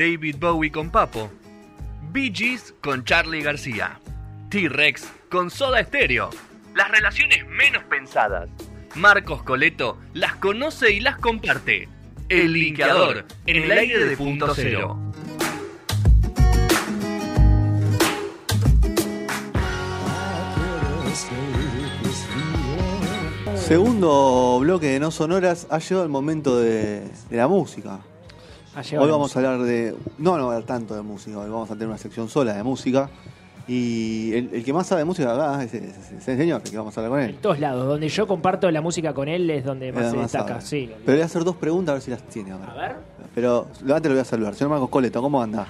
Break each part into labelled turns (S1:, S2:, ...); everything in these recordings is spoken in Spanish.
S1: David Bowie con Papo, Bee Gees con Charlie García, T-Rex con Soda Stereo, las relaciones menos pensadas. Marcos Coleto las conoce y las comparte. El linkeador en el aire de punto cero.
S2: Segundo bloque de No Sonoras, ha llegado el momento de, de la música. Hoy vamos a hablar de. No, no va a hablar tanto de música, hoy vamos a tener una sección sola de música. Y el, el que más sabe de música acá es, es- es el señor, el que vamos a hablar con
S3: En
S2: él.
S3: todos lados, donde yo comparto la música con él es donde más se
S2: más
S3: destaca.
S2: sabe.
S3: Sí.
S2: Pero le voy a hacer dos preguntas a ver si las tiene ahora.
S3: A ver.
S2: Pero antes lo voy a saludar. Señor Marcos Coleto, ¿cómo anda?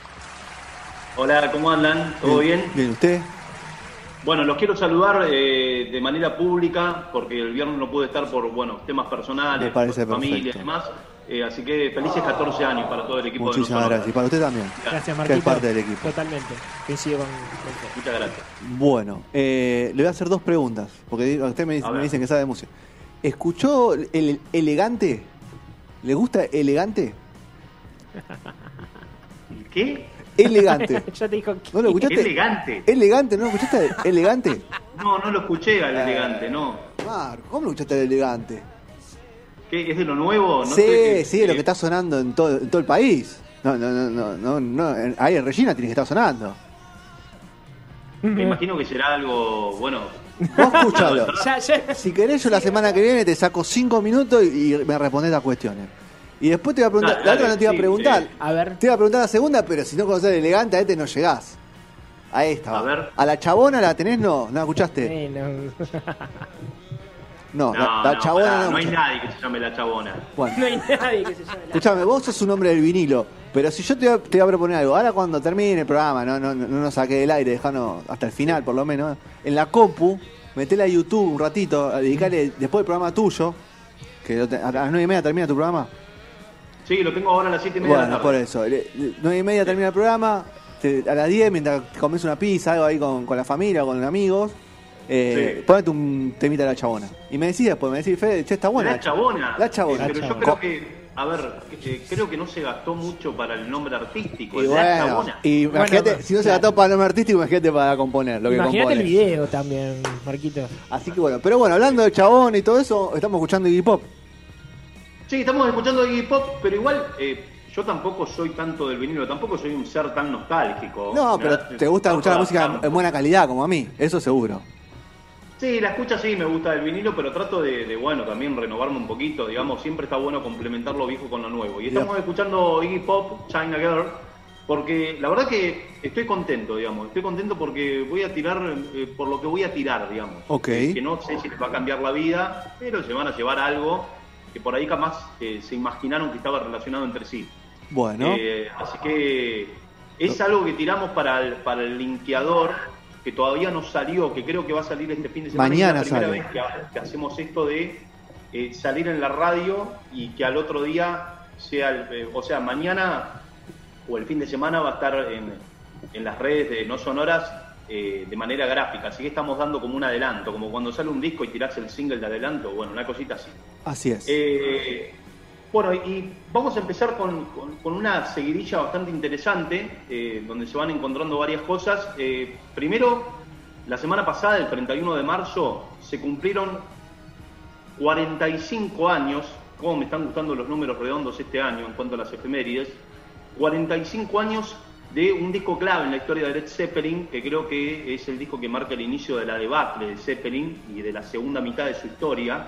S4: Hola, ¿cómo andan? ¿Todo bien?
S2: Bien, ¿usted?
S4: Bueno, los quiero saludar eh, de manera pública porque el viernes no pude estar por bueno temas personales, por familia y demás. Eh, así que felices 14 años para todo el equipo
S2: Muchísimas
S4: de
S2: gracias. Y para usted también.
S3: Gracias,
S2: Que
S3: Marquito.
S2: es parte del equipo.
S3: Totalmente. Coincido con, con usted.
S4: Muchas gracias.
S2: Bueno, eh, le voy a hacer dos preguntas. Porque usted me, dice- dicen que sabe de música. ¿Escuchó el elegante? ¿Le gusta elegante?
S4: ¿Qué?
S2: Elegante.
S3: ya te dijo
S2: ¿No lo escuchaste?
S4: Elegante.
S2: Elegante, ¿no lo escuchaste? Elegante.
S4: No, no lo escuché al elegante, no.
S2: Marco, ¿cómo lo escuchaste al elegante?
S4: ¿Qué? ¿Es de lo nuevo? No
S2: sí,
S4: sé qué-
S2: sí, es lo que está sonando en todo, en todo el país. No, no, no, no, no, no. Ahí en Regina tiene que estar sonando.
S4: Me imagino que será algo, bueno,
S2: Vos escuchalo.
S3: Ya, ya.
S2: Si querés, yo la semana que viene te saco cinco minutos y, y me respondes las cuestiones. Y después te voy a preguntar.
S4: Dale,
S2: la otra
S4: dale,
S2: no te iba a
S4: sí,
S2: preguntar.
S4: sí.
S3: A ver.
S2: Te iba a preguntar la segunda, pero si no conoces el elegante, a este no llegás. A esta.
S4: A ver.
S2: ¿A la chabona la tenés? No, ¿no la escuchaste?
S3: Eh, no.
S2: No,
S4: no,
S2: la, la
S4: no,
S2: chabona
S4: pará,
S2: no.
S4: no hay nadie que se llame la chabona.
S2: Bueno,
S3: No hay nadie que se llame la...
S2: escuchame, vos sos un hombre del vinilo. Pero si yo te, voy a- te voy a proponer algo, ahora cuando termine el programa, no, no, no, no nos saque del aire, dejanos hasta el final por lo menos, en la compu, metela a YouTube un ratito, dedicarle después del programa tuyo, que a las nueve y media termina tu programa.
S4: Sí, lo tengo ahora a las 7 y media de
S2: Bueno,
S4: la
S2: por
S4: tarde.
S2: eso. Le- le- Nueve y media termina el programa. te- a las 10, mientras comes una pizza, algo ahí con, con la familia o con amigos, eh,
S4: Sí.
S2: ponete un temita de la chabona. Y me decís después, me decís, Fede, che, está buena.
S4: La chabona.
S2: La chabona.
S4: Pero
S3: La
S4: yo creo que, a ver, eh, creo que no se gastó mucho para el nombre artístico.
S2: Y
S4: la
S2: bueno,
S4: chabona.
S2: y imagínate,
S3: Bueno,
S2: si no se gastó para el nombre artístico, imagínate para componer lo que
S3: Imagínate
S2: compone.
S3: el video también, Marquito.
S2: Así que bueno, pero bueno, hablando de chabón y todo eso, estamos escuchando Iggy Pop.
S4: Sí, estamos escuchando Iggy Pop, pero igual eh, yo tampoco soy tanto del vinilo, tampoco soy un ser tan nostálgico.
S2: No, pero te gusta escuchar la música en buena calidad, como a mí, eso seguro.
S4: Sí, la escucha sí, me gusta del vinilo, pero trato de, de, bueno, también renovarme un poquito, digamos, siempre está bueno complementar lo viejo con lo nuevo. Y estamos escuchando Iggy Pop, China Girl, porque la verdad que estoy contento, digamos, estoy contento porque voy a tirar eh, por lo que voy a tirar, digamos.
S2: Ok.
S4: Que no sé si les va a cambiar la vida, pero se van a llevar algo que por ahí jamás eh, se imaginaron que estaba relacionado entre sí.
S2: Bueno,
S4: Eh, así que es algo que tiramos para el, para el linkeador, que todavía no salió, que creo que va a salir este fin de semana.
S2: Mañana
S4: es la primera
S2: sale.
S4: vez que hacemos esto de eh, salir en la radio y que al otro día sea, el- eh, o sea, mañana o el fin de semana va a estar en, en las redes de No Sonoras eh, de manera gráfica. Así que estamos dando como un adelanto, como cuando sale un disco y tirás el single de adelanto, bueno, una cosita así.
S2: así es.
S4: Bueno, y vamos a empezar con una seguidilla bastante interesante, eh, donde se van encontrando varias cosas. Eh, primero, la semana pasada, el 31 de marzo, se cumplieron 45 años, como me están gustando los números redondos este año en cuanto a las efemérides, 45 años de un disco clave en la historia de Led Zeppelin, que creo que es el disco que marca el inicio de la debacle de Zeppelin y de la segunda mitad de su historia,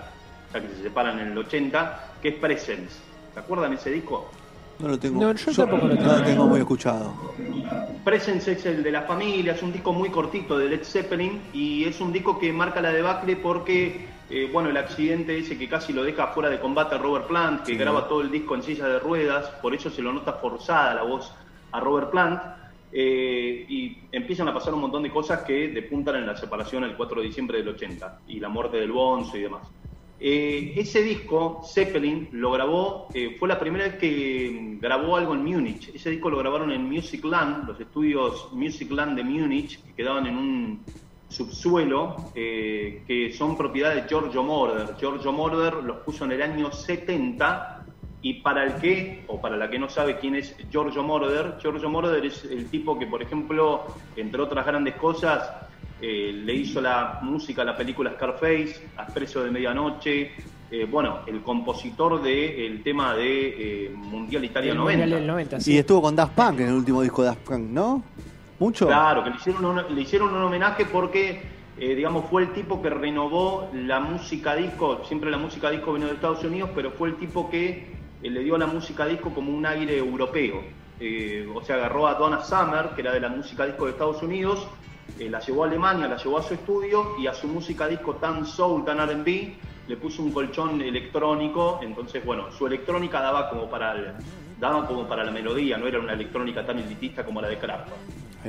S4: ya que se separan en el 80, que es Presence. ¿Se acuerdan ese disco?
S2: No lo tengo.
S3: No, yo tampoco lo
S2: no
S3: tengo.
S2: tengo muy escuchado.
S4: Presence es el de la familia, es un disco muy cortito de Led Zeppelin y es un disco que marca la debacle porque, eh, bueno, el accidente ese que casi lo deja fuera de combate a Robert Plant, que
S2: Sí.
S4: graba todo el disco en silla de ruedas, por eso se lo nota forzada la voz a Robert Plant. eh, y empiezan a pasar un montón de cosas que depuntan en la separación el 4 de diciembre del 80 y la muerte del Bonzo y demás. Eh, ese disco, Zeppelin, lo grabó, eh, fue la primera vez que mm, grabó algo en Múnich. Ese disco lo grabaron en Musicland, los estudios Musicland de Múnich, que quedaban en un subsuelo, eh, que son propiedad de Giorgio Moroder. Giorgio Moroder los puso en el año 70 Y para el que, o para la que no sabe quién es Giorgio Moroder, Giorgio Moroder es el tipo que, por ejemplo, entre otras grandes cosas, eh, le hizo la música a la película Scarface, a Expreso de Medianoche, eh, bueno, el compositor del tema de eh, Mundial Italia
S3: El
S4: 90.
S3: Mundial del 90, sí.
S2: Y estuvo con Daft Punk en el último disco de Daft Punk, ¿no? ¿Mucho?
S4: Claro, que le hicieron un, le hicieron un homenaje porque, eh, digamos, fue el tipo que renovó la música disco. Siempre la música disco vino de Estados Unidos, pero fue el tipo que eh, le dio a la música disco como un aire europeo. Eh, o sea, agarró a Donna Summer, que era de la música disco de Estados Unidos, eh, la llevó a Alemania, la llevó a su estudio y a su música disco tan soul, tan R&B, le puso un colchón electrónico. Entonces, bueno, su electrónica daba como para el- daba como para la melodía, no era una electrónica tan elitista como la de Kraftwerk.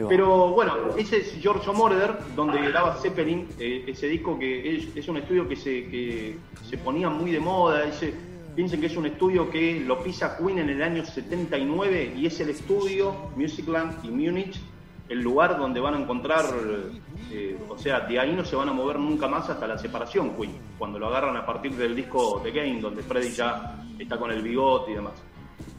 S4: Pero bueno, ese es Giorgio Moroder, donde graba Zeppelin, eh, ese disco que es, es un estudio que se, que se ponía muy de moda. Ese, piensen que es un estudio que lo pisa Queen en el año 79 y es el estudio Musicland y Múnich, el lugar donde van a encontrar, eh, o sea, de ahí no se van a mover nunca más hasta la separación Queen, cuando lo agarran a partir del disco The Game, donde Freddy ya está con el bigote y demás.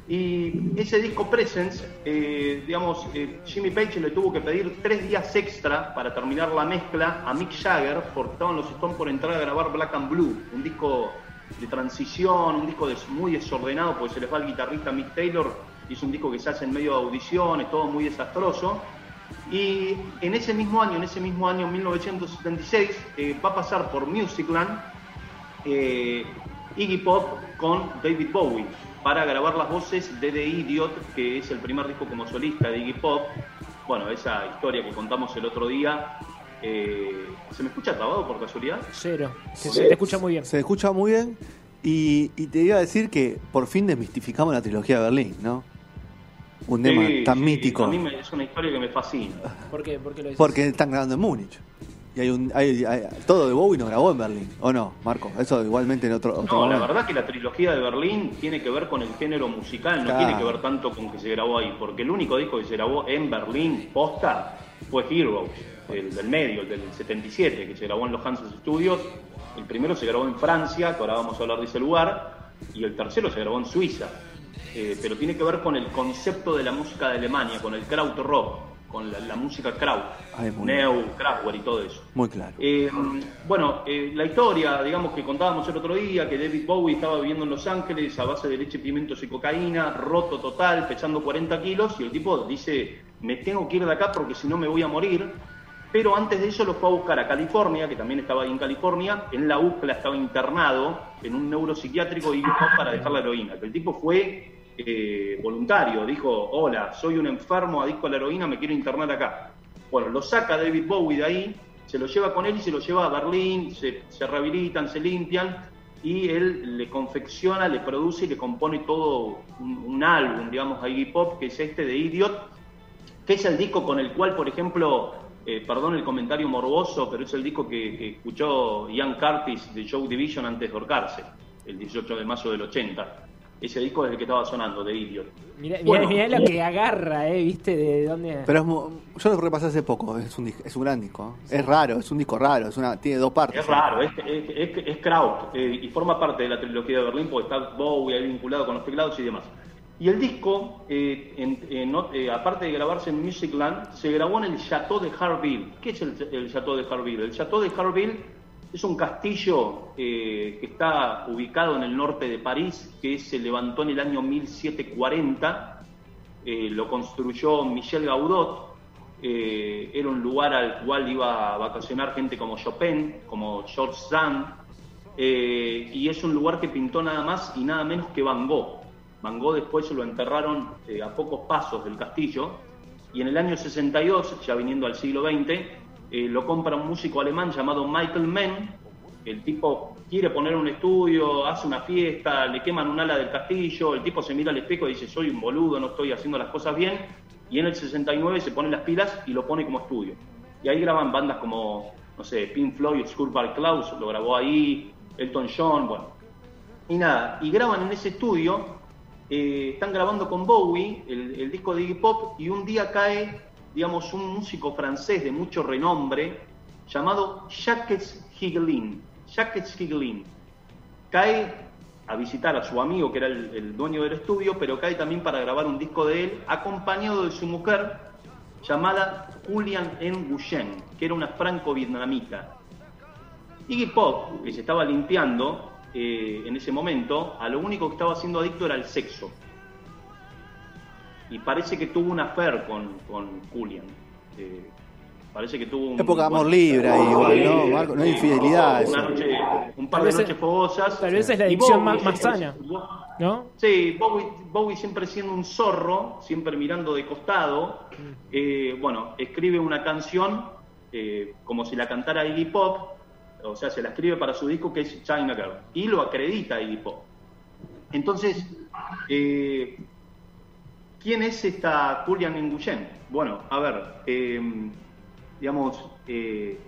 S4: Y ese disco Presence, eh, digamos, eh, Jimmy Page le tuvo que pedir tres días extra para terminar la mezcla a Mick Jagger, porque estaban los Stones por entrar a grabar Black and Blue, un disco de transición, un disco muy desordenado, porque se les va el guitarrista Mick Taylor, es un disco que se hace en medio de audiciones, todo muy desastroso. Y en ese mismo año, en ese mismo año, 1976, eh, va a pasar por Musicland eh, Iggy Pop con David Bowie para grabar las voces de The Idiot, que es el primer disco como solista de Iggy Pop. Bueno, esa historia que contamos el otro día. eh, ¿Se me escucha trabado por casualidad?
S3: Cero. Se, se te escucha muy bien.
S2: Se escucha muy bien. Y, y te iba a decir que por fin desmistificamos la trilogía de Berlín, ¿no? Un tema
S4: Sí,
S2: tan
S4: sí,
S2: mítico.
S4: A mí me- es una historia que me fascina.
S3: ¿Por qué? ¿Por qué lo?
S2: Porque están grabando en Múnich. Y hay un, hay, hay- todo de Bowie no grabó en Berlín. ¿O no, Marco? Eso igualmente en otro, otro
S4: No, la verdad que la trilogía de Berlín tiene que ver con el género musical, no
S2: Claro.
S4: tiene que ver tanto con que se grabó ahí, porque el único disco que se grabó en Berlín, posta, fue Heroes, el del medio, el del 77, que se grabó en los Hanses Studios. El primero se grabó en Francia, que ahora vamos a hablar de ese lugar, y el tercero se grabó en Suiza. Eh, pero tiene que ver con el concepto de la música de Alemania, con el Krautrock, con la, la música Kraut,
S2: Ay,
S4: Neu, Kraftwerk y todo eso.
S2: Muy claro.
S4: Eh, bueno, eh, la historia, digamos, que contábamos el otro día, que David Bowie estaba viviendo en Los Ángeles a base de leche, pimientos y cocaína, roto total, pesando 40 kilos, y el tipo dice, me tengo que ir de acá porque si no me voy a morir. Pero antes de eso lo fue a buscar a California, que también estaba ahí en California, en la UCLA estaba internado en un neuropsiquiátrico y para dejar la heroína. El tipo fue eh, voluntario, dijo, hola, soy un enfermo adicto a la heroína, me quiero internar acá. Bueno, lo saca David Bowie de ahí, se lo lleva con él y se lo lleva a Berlín, se, se rehabilitan, se limpian y él le confecciona, le produce y le compone todo un, un álbum, digamos, a Iggy Pop, que es este de Idiot, que es el disco con el cual, por ejemplo, eh, perdón el comentario morboso, pero es el disco que, que escuchó Ian Curtis de Joe Division antes de ahorcarse, el 18 de mayo del 80. Ese disco es el que estaba sonando, de Idiot.
S3: Mirá, mirá-
S4: Bueno.
S3: mirá lo que agarra, ¿eh? ¿Viste? ¿De dónde?
S2: Pero es yo lo repasé hace poco. Es un, es un gran disco. ¿eh? Es raro, es un disco raro. Es una, tiene dos partes.
S4: Es raro, es, es, es, es Kraut eh, y forma parte de la trilogía de Berlín porque está Bowie ahí vinculado con los teclados y demás. Y el disco, eh, eh, aparte de grabarse en Musicland, se grabó en el Chateau de Harville. ¿Qué es el, el Chateau de Harville? El Chateau de Harville es un castillo eh, que está ubicado en el norte de París, que se levantó en el año 1740. Eh, lo construyó Michel Gaudot. Era un lugar al cual iba a vacacionar gente como Chopin, como George Sand, y es un lugar que pintó nada más y nada menos que Van Gogh. Van Gogh después lo enterraron eh, a pocos pasos del castillo, y en el año 62, ya viniendo al siglo XX, eh, lo compra un músico alemán llamado Michael Mann. El tipo quiere poner un estudio, hace una fiesta, le queman un ala del castillo, el tipo se mira al espejo y dice, soy un boludo, no estoy haciendo las cosas bien, y en el 69 se pone las pilas y lo pone como estudio. Y ahí graban bandas como, no sé, Pink Floyd, Skulbar Klaus, lo grabó ahí, Elton John, bueno. Y nada, y graban en ese estudio, eh, están grabando con Bowie, el, disco de Iggy Pop, y un día cae, digamos, un músico francés de mucho renombre llamado Jacques Higelin. Jacques Higelin. Cae a visitar a su amigo que era el, dueño del estudio, pero cae también para grabar un disco de él, acompañado de su mujer llamada Julian N. Guyen, que era una franco-vietnamita. Iggy Pop, que se estaba limpiando eh, en ese momento, a lo único que estaba siendo adicto era el sexo. Y parece que tuvo una affair con, con Julian. Eh, parece que tuvo un...
S2: Época de amor
S4: bueno,
S2: libre ahí, igual, ¿no, Marco? No hay infidelidad,
S4: una noche- un par de noches
S3: es-
S4: fogosas.
S3: tal vez es la adicción
S4: Bowie
S3: más- más sana. ¿No?
S4: Sí, Bowie, Bowie siempre siendo un zorro, siempre mirando de costado, eh, bueno, escribe una canción eh, como si la cantara Iggy Pop, o sea, se la escribe para su disco que es China Girl, y lo acredita Iggy Pop. Entonces, eh, ¿quién es esta Julian Nguyen? Bueno, a ver, eh, digamos, eh,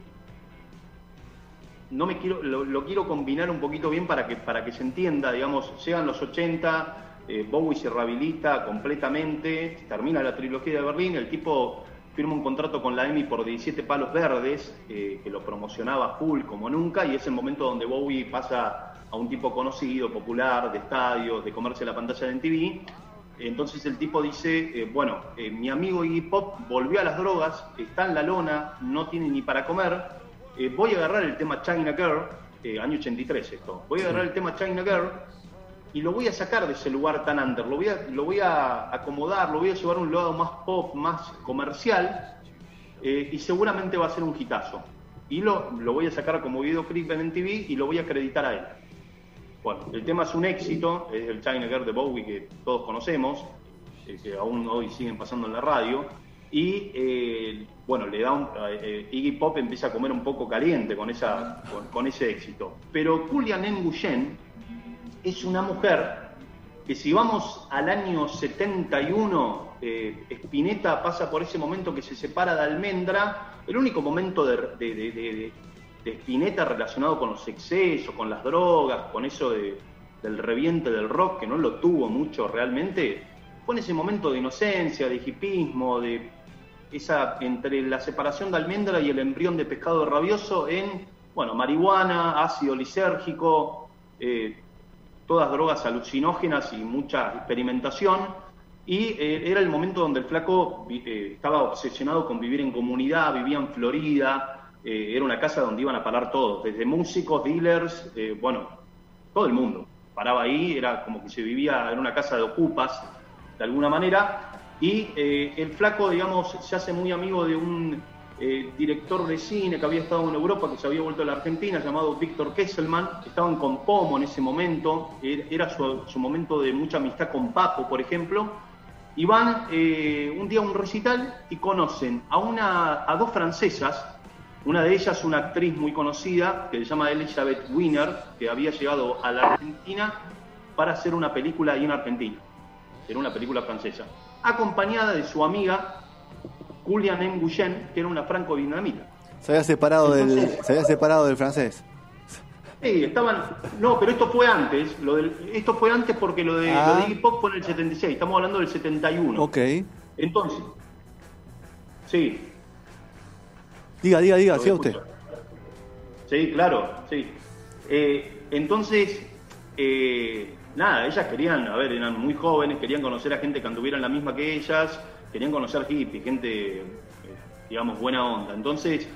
S4: no me quiero, lo, quiero combinar un poquito bien para que, para que se entienda, digamos, llegan los 80, eh, Bowie se rehabilita completamente, termina la trilogía de Berlín, el tipo firma un contrato con la EMI por 17 palos verdes, eh, que lo promocionaba full como nunca, y es el momento donde Bowie pasa a un tipo conocido, popular, de estadios, de comerse la pantalla de MTV. Entonces el tipo dice, eh, bueno, eh, mi amigo Iggy Pop volvió a las drogas, está en la lona, no tiene ni para comer, eh, voy a agarrar el tema China Girl, eh, año 83 esto, voy a agarrar el tema China Girl y lo voy a sacar de ese lugar tan under, lo voy a, lo voy a acomodar, lo voy a llevar a un lado más pop, más comercial eh, y seguramente va a ser un hitazo. Y lo, lo voy a sacar como videoclip en MTV y lo voy a acreditar a él. Bueno, el tema es un éxito, es el China Girl de Bowie que todos conocemos, eh, que aún hoy siguen pasando en la radio, y eh, bueno, le da un, eh, Iggy Pop empieza a comer un poco caliente con, esa, con, ese éxito. Pero Julian Nguyen es una mujer que si vamos al año 71, eh, Spinetta pasa por ese momento que se separa de Almendra, el único momento de, de, Spinetta relacionado con los excesos, con las drogas, con eso de, del reviente del rock, que no lo tuvo mucho realmente, fue en ese momento de inocencia, de hipismo, de esa entre la separación de almendra y el embrión de pescado rabioso en, bueno, marihuana, ácido lisérgico, eh, todas drogas alucinógenas y mucha experimentación. Y eh, era el momento donde el flaco eh, estaba obsesionado con vivir en comunidad, vivía en Florida, eh, era una casa donde iban a parar todos, desde músicos, dealers, bueno, todo el mundo. Paraba ahí, era como que se vivía en una casa de ocupas, de alguna manera, y el flaco, digamos, se hace muy amigo de un eh, director de cine que había estado en Europa, que se había vuelto a la Argentina, llamado Víctor Kesselman, estaban con Pomo en ese momento, er- era su, momento de mucha amistad con Papo, por ejemplo, y van eh, un día a un recital y conocen a, una, a dos francesas, una de ellas una actriz muy conocida que se llama Elizabeth Wiener, que había llegado a la Argentina para hacer una película ahí en Argentina. Era una película francesa. Acompañada de su amiga Julian Nguyen, que era una franco-vietnamita.
S2: Se había separado del, se había separado del francés.
S4: Sí, estaban. No, pero esto fue antes. Lo del, esto fue antes porque lo de,
S2: Ah.
S4: lo de Iggy Pop fue en el 76. Estamos hablando del 71.
S2: Ok.
S4: Entonces. Sí,
S2: Diga, diga, diga,
S4: escucho.
S2: usted.
S4: Sí, claro, sí. Eh, entonces, eh, nada, ellas querían, a ver, eran muy jóvenes, querían conocer a gente que anduviera en la misma que ellas, querían conocer hippies, gente, eh, digamos, buena onda. Entonces,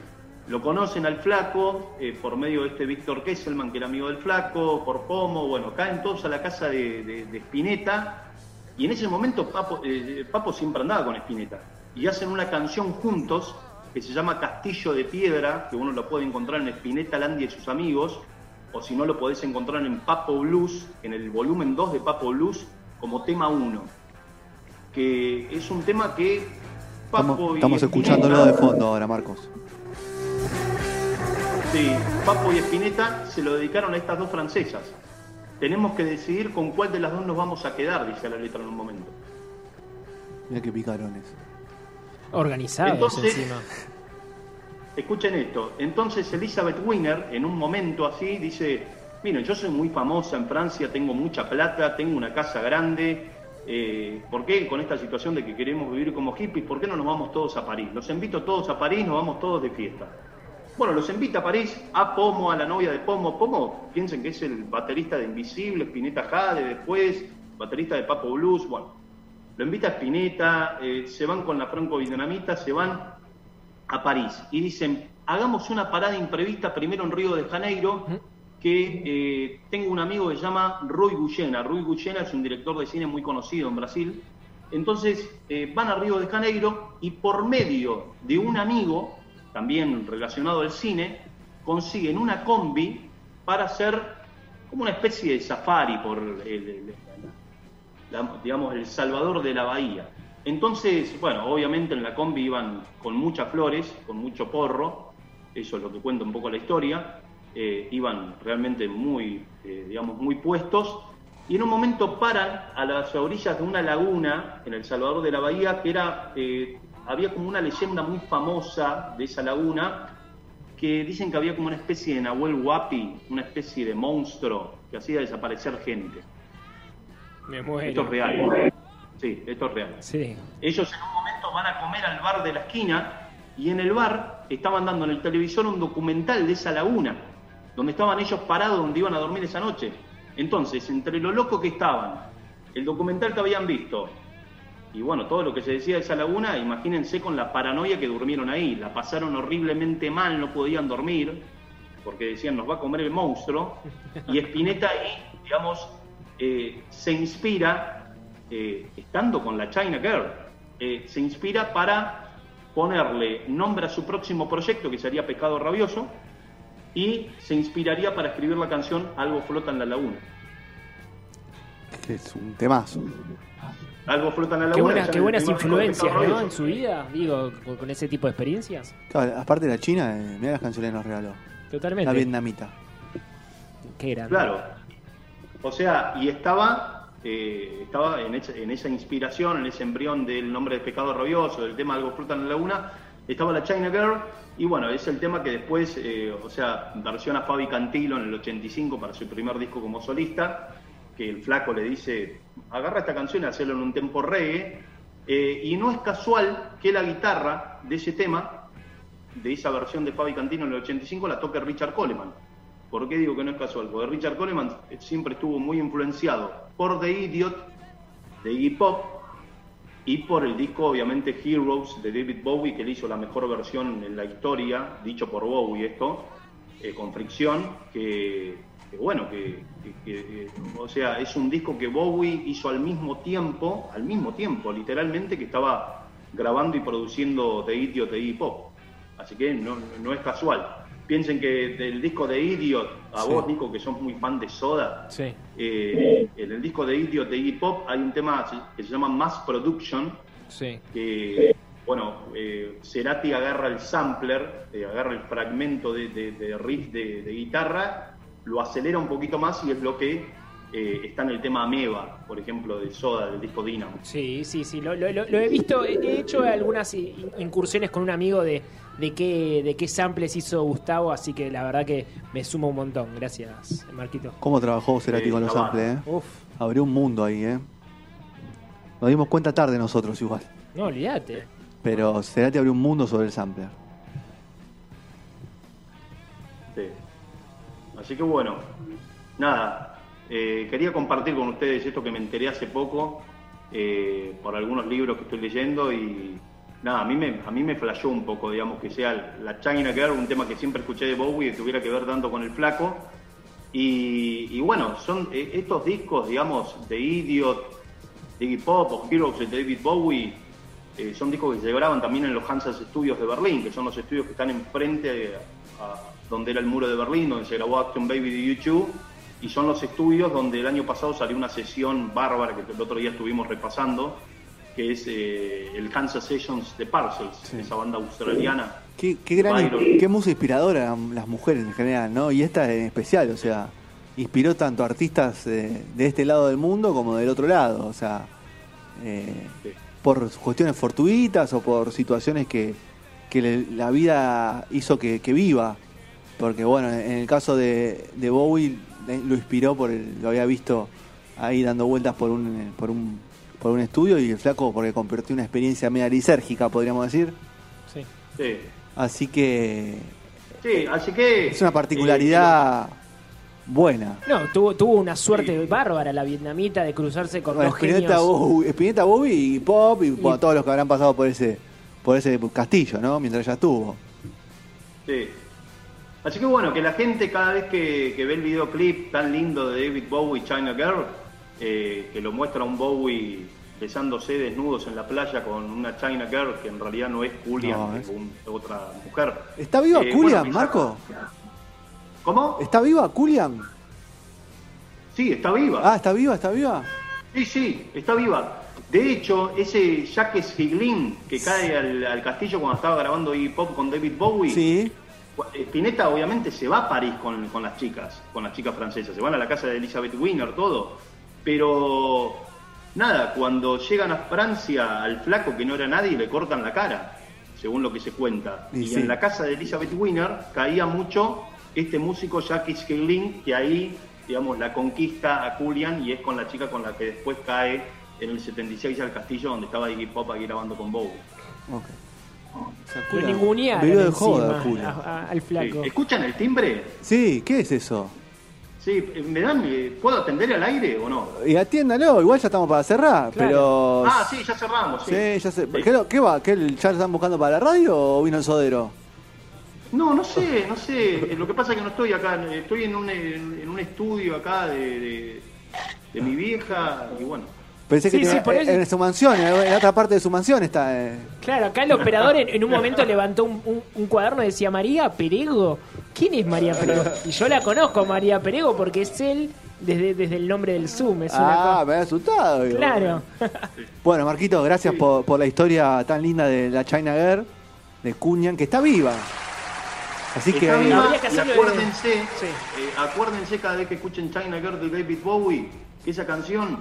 S4: lo conocen al flaco eh, por medio de este Víctor Kesselman, que era amigo del flaco, por Pomo, bueno, caen todos a la casa de, de, Spinetta, y en ese momento Papo, eh, Papo siempre andaba con Spinetta, y hacen una canción juntos que se llama Castillo de Piedra, que uno lo puede encontrar en Spinetta Landia y sus amigos, o si no lo podés encontrar en Papo Blues, en el volumen 2 de Papo Blues, como tema 1. Que es un tema que Papo
S2: Estamos,
S4: y
S2: estamos escuchándolo de fondo ahora, Marcos.
S4: Sí, Papo y Spinetta se lo dedicaron a estas dos francesas. Tenemos que decidir con cuál de las dos nos vamos a quedar, dice la letra en un momento.
S2: Mira qué picarones.
S3: Organizados
S4: Entonces-
S3: encima.
S4: Escuchen esto. Entonces Elizabeth Wiener, en un momento así, dice, miren, yo soy muy famosa en Francia, tengo mucha plata, tengo una casa grande. Eh, ¿Por qué con esta situación de que queremos vivir como hippies, por qué no nos vamos todos a París? Los invito todos a París, nos vamos todos de fiesta. bueno, los invita a París, a Pomo, a la novia de Pomo. Pomo, piensen que es el baterista de Invisible, Spinetta Jade, después, baterista de Papo Blues, bueno. Lo invita a Spinetta, eh, se van con la Franco Dinamita, se van a París y dicen, hagamos una parada imprevista primero en Río de Janeiro, que eh, tengo un amigo que se llama Rui Gullena. Rui Gullena es un director de cine muy conocido en Brasil. Entonces eh, van a Río de Janeiro y por medio de un amigo, también relacionado al cine, consiguen una combi para hacer como una especie de safari por el, digamos, el Salvador de la Bahía. Entonces, bueno, obviamente en la combi iban con muchas flores, con mucho porro, eso es lo que cuenta un poco la historia, eh, iban realmente muy, eh, digamos, muy puestos, y en un momento paran a las orillas de una laguna en el Salvador de la Bahía, que era, eh, había como una leyenda muy famosa de esa laguna, que dicen que había como una especie de Nahuel Huapi, una especie de monstruo que hacía desaparecer gente.
S3: Me muero.
S4: Esto es real. Sí, esto es real.
S3: Sí.
S4: Ellos en un momento van a comer al bar de la esquina y en el bar estaban dando en el televisor un documental de esa laguna, donde estaban ellos parados donde iban a dormir esa noche. Entonces, entre lo loco que estaban, el documental que habían visto y bueno, todo lo que se decía de esa laguna, imagínense con la paranoia que durmieron ahí. La pasaron horriblemente mal, no podían dormir, porque decían nos va a comer el monstruo. Y Spinetta ahí, digamos, eh, se inspira, eh, estando con la China Girl, eh, se inspira para ponerle nombre a su próximo proyecto, que sería Pescado Rabioso, y se inspiraría para escribir la canción Algo flota en la laguna.
S2: Que es un temazo.
S4: Algo flota en la laguna.
S3: qué buenas influencias, ¿no? En su vida, digo, con, con ese tipo de experiencias.
S2: Claro, aparte de la China, eh, mirá las canciones que nos regaló.
S3: Totalmente.
S2: La vietnamita.
S3: Qué grande.
S4: Claro. O sea, y estaba, eh, estaba en, esa, en esa inspiración, en ese embrión del nombre de Pecado Rabioso, del tema Algo Fruta en la Laguna, estaba la China Girl, y bueno, es el tema que después, eh, o sea, versiona Fabi Cantilo en el 85 para su primer disco como solista, que el flaco le dice, agarra esta canción y hacelo en un tempo reggae, eh, y no es casual que la guitarra de ese tema, de esa versión de Fabi Cantino en el 85, la toque Richard Coleman. ¿Por qué digo que no es casual? Porque Richard Coleman siempre estuvo muy influenciado por The Idiot, de Iggy Pop, y por el disco, obviamente, Heroes de David Bowie, que le hizo la mejor versión en la historia, dicho por Bowie esto, eh, con fricción, que, bueno, que, eh, o sea, es un disco que Bowie hizo al mismo tiempo, al mismo tiempo, literalmente, que estaba grabando y produciendo The Idiot de Iggy Pop. Así que no, no es casual. Piensen que del disco de Idiot, a
S2: Sí.
S4: vos, Nico, que sos muy fan de Soda,
S3: Sí.
S4: eh, en el disco de Idiot de Iggy Pop hay un tema que se llama Mass Production,
S3: Sí.
S4: que, bueno, eh, Cerati agarra el sampler, eh, agarra el fragmento de, de- de riff de, de guitarra, lo acelera un poquito más y es lo que eh, está en el tema Ameba, por ejemplo, de Soda, del disco Dynamo.
S3: Sí, sí, sí, lo, lo- lo- lo he visto, he he hecho algunas in- incursiones con un amigo de, de qué de qué samples hizo Gustavo, así que la verdad que me suma un montón. Gracias, Marquito.
S2: ¿Cómo trabajó Cerati
S4: Sí,
S2: con los samples, eh?
S3: Uf,
S2: Abrió un mundo ahí, eh. Nos dimos cuenta tarde nosotros igual.
S3: no, olvídate.
S2: Pero Cerati abrió un mundo sobre el sampler.
S4: Sí. Así que bueno, nada, eh, quería compartir con ustedes esto que me enteré hace poco eh, por algunos libros que estoy leyendo y nada, a mí me, a mí me flashó un poco, digamos, que sea la China Girl, un tema que siempre escuché de Bowie y tuviera que ver tanto con el flaco. Y, bueno, son eh, estos discos, digamos, de Idiot, Iggy Pop o Heroes de David Bowie, eh, son discos que se graban también en los Hansas Studios de Berlín, que son los estudios que están enfrente a donde era el muro de Berlín, donde se grabó Action Baby de YouTube, y son los estudios donde el año pasado salió una sesión bárbara que el otro día estuvimos repasando, que es eh, el Kansas Sessions de Parcels,
S2: Sí.
S4: esa banda australiana.
S2: Qué, qué gran, qué música inspiradora eran las mujeres en general, ¿no? Y esta en especial, o sea, inspiró tanto a artistas eh, de este lado del mundo como del otro lado, o sea, eh,
S4: Sí.
S2: por cuestiones fortuitas o por situaciones que, que le- la vida hizo que, que viva. Porque bueno, en el caso de, de Bowie eh, lo inspiró por el, lo había visto ahí dando vueltas por un, por un por un estudio y el flaco porque compartió una experiencia media lisérgica, podríamos decir.
S3: Sí.
S4: Sí.
S2: Así que
S4: Sí, así que...
S2: Es una
S4: eh,
S2: particularidad buena.
S3: No, tuvo, tuvo una suerte bárbara la vietnamita de cruzarse con
S2: Bueno,
S3: dos
S2: Spinetta,
S3: genios.
S2: Bowie, Spinetta, Bowie y Pop y, bueno,
S3: Y-
S2: todos los que habrán pasado por ese por ese castillo, ¿no? Mientras ya estuvo.
S4: Sí. Así que bueno, que la gente cada vez que, que ve el videoclip tan lindo de David Bowie, China Girl, eh, que lo muestra un Bowie besándose desnudos en la playa con una China Girl que en realidad no es Julian,
S2: No,
S4: es
S2: es-
S4: un- otra mujer.
S2: ¿Está viva
S4: Eh,
S2: Julian,
S4: bueno, que
S2: Marco?
S4: ¿Cómo?
S2: ¿Está viva Julian?
S4: Sí, está viva.
S2: Ah, ¿está viva? ¿Está viva?
S4: Sí, sí, está viva. De hecho, ese Jacques Higlin que cae al, al castillo cuando estaba grabando hip hop con David Bowie,
S2: Sí.
S4: Spinetta obviamente se va a París con, con las chicas, con las chicas francesas, se van a la casa de Elizabeth Wiener, todo. Pero nada, cuando llegan a Francia al flaco que no era nadie le cortan la cara, según lo que se cuenta.
S2: Y
S4: Y,
S2: sí.
S4: en la casa de Elizabeth Wiener caía mucho este músico Jacques Higlin que ahí, digamos, la conquista a Julian y es con la chica con la que después cae en el 76 al castillo donde estaba Iggy Pop aquí grabando con Bowie.
S2: Ok. O sea,
S3: Lo
S2: Julian-
S3: ningunearon
S2: Vivió de
S3: encima
S2: joda, Julian.
S3: a- a- al
S4: Sí.
S3: flaco.
S4: ¿Escuchan el timbre?
S2: Sí, ¿qué es eso?
S4: Sí, eh, ¿me dan, eh, ¿puedo atender al aire o no?
S2: Y atiéndalo, igual ya estamos para cerrar,
S3: Claro.
S2: pero...
S4: Ah, sí, ya cerramos, sí.
S2: Sí, ya sé.
S4: Sí.
S2: ¿Qué, va? ¿Qué, ¿Ya lo están buscando para la radio o vino el sodero?
S4: No, no sé, no sé. Eh, Lo que pasa es que no estoy acá, estoy en un, en, en un estudio acá de, de, de mi vieja y bueno.
S2: Pensé que
S3: Sí, sí,
S2: tenía-
S3: por
S2: en,
S3: eso-
S2: en su mansión, en, en otra parte de su mansión está... eh.
S3: Claro, acá el operador en, en un momento levantó un, un- un cuaderno y decía María Perego. ¿Quién es María Perego? Y yo la conozco, María Perego, porque es él desde, desde el nombre del Zoom. Es una
S2: Ah,
S3: cosa-
S2: me había asustado. digo.
S3: Claro.
S2: Bueno, Marquito, gracias
S4: Sí.
S2: por, por la historia tan linda de la China Girl, de Cunyan, que está viva. Así que
S4: Está
S2: ahí-
S4: viva
S3: Habría que
S4: y
S3: hacerlo de-
S4: acuérdense,
S3: Sí.
S4: eh, acuérdense cada vez que escuchen China Girl de David Bowie, que esa canción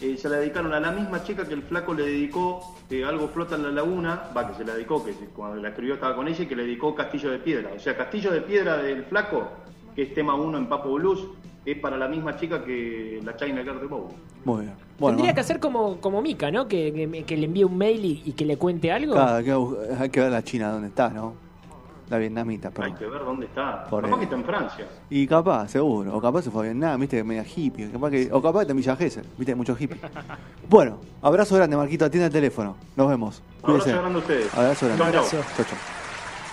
S4: eh, se la dedicaron a la misma chica que el flaco le dedicó eh, Algo flota en la laguna, va, que se la dedicó, que cuando la escribió estaba con ella, y que le dedicó Castillo de Piedra. O sea, Castillo de Piedra del flaco, que es tema uno en Papo Blues, es para la misma chica que la China Girl de Bowie.
S2: Muy bien. Bueno,
S3: Tendría que hacer como, como Mika, ¿no? Que, que- que le envíe un mail y, y que le cuente algo.
S2: Claro, hay, que, hay que ver la China dónde está, ¿no? La vietnamita,
S4: Hay
S2: perdón.
S4: que ver dónde está.
S2: Por
S4: Capaz
S2: él.
S4: que está en Francia.
S2: Y capaz, seguro. O capaz se fue a Vietnam, viste, media hippie. Capaz que, o capaz que está en Villa Gesell, viste, muchos hippies. Bueno, abrazo grande, Marquito. Atiende el teléfono. Nos vemos.
S4: Abrazo
S2: Cuídese.
S4: grande a ustedes.
S2: Abrazo grande.
S4: Chau, chau.
S3: Abrazo.
S2: Chau, chau.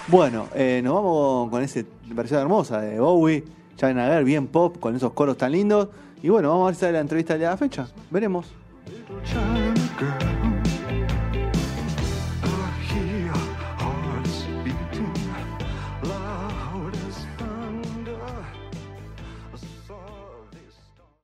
S2: Bueno, eh, nos vamos con esa versión hermosa de Bowie, China Girl, bien pop, con esos coros tan lindos. Y bueno, vamos a ver si sale la entrevista de la fecha. Veremos.
S5: China girl.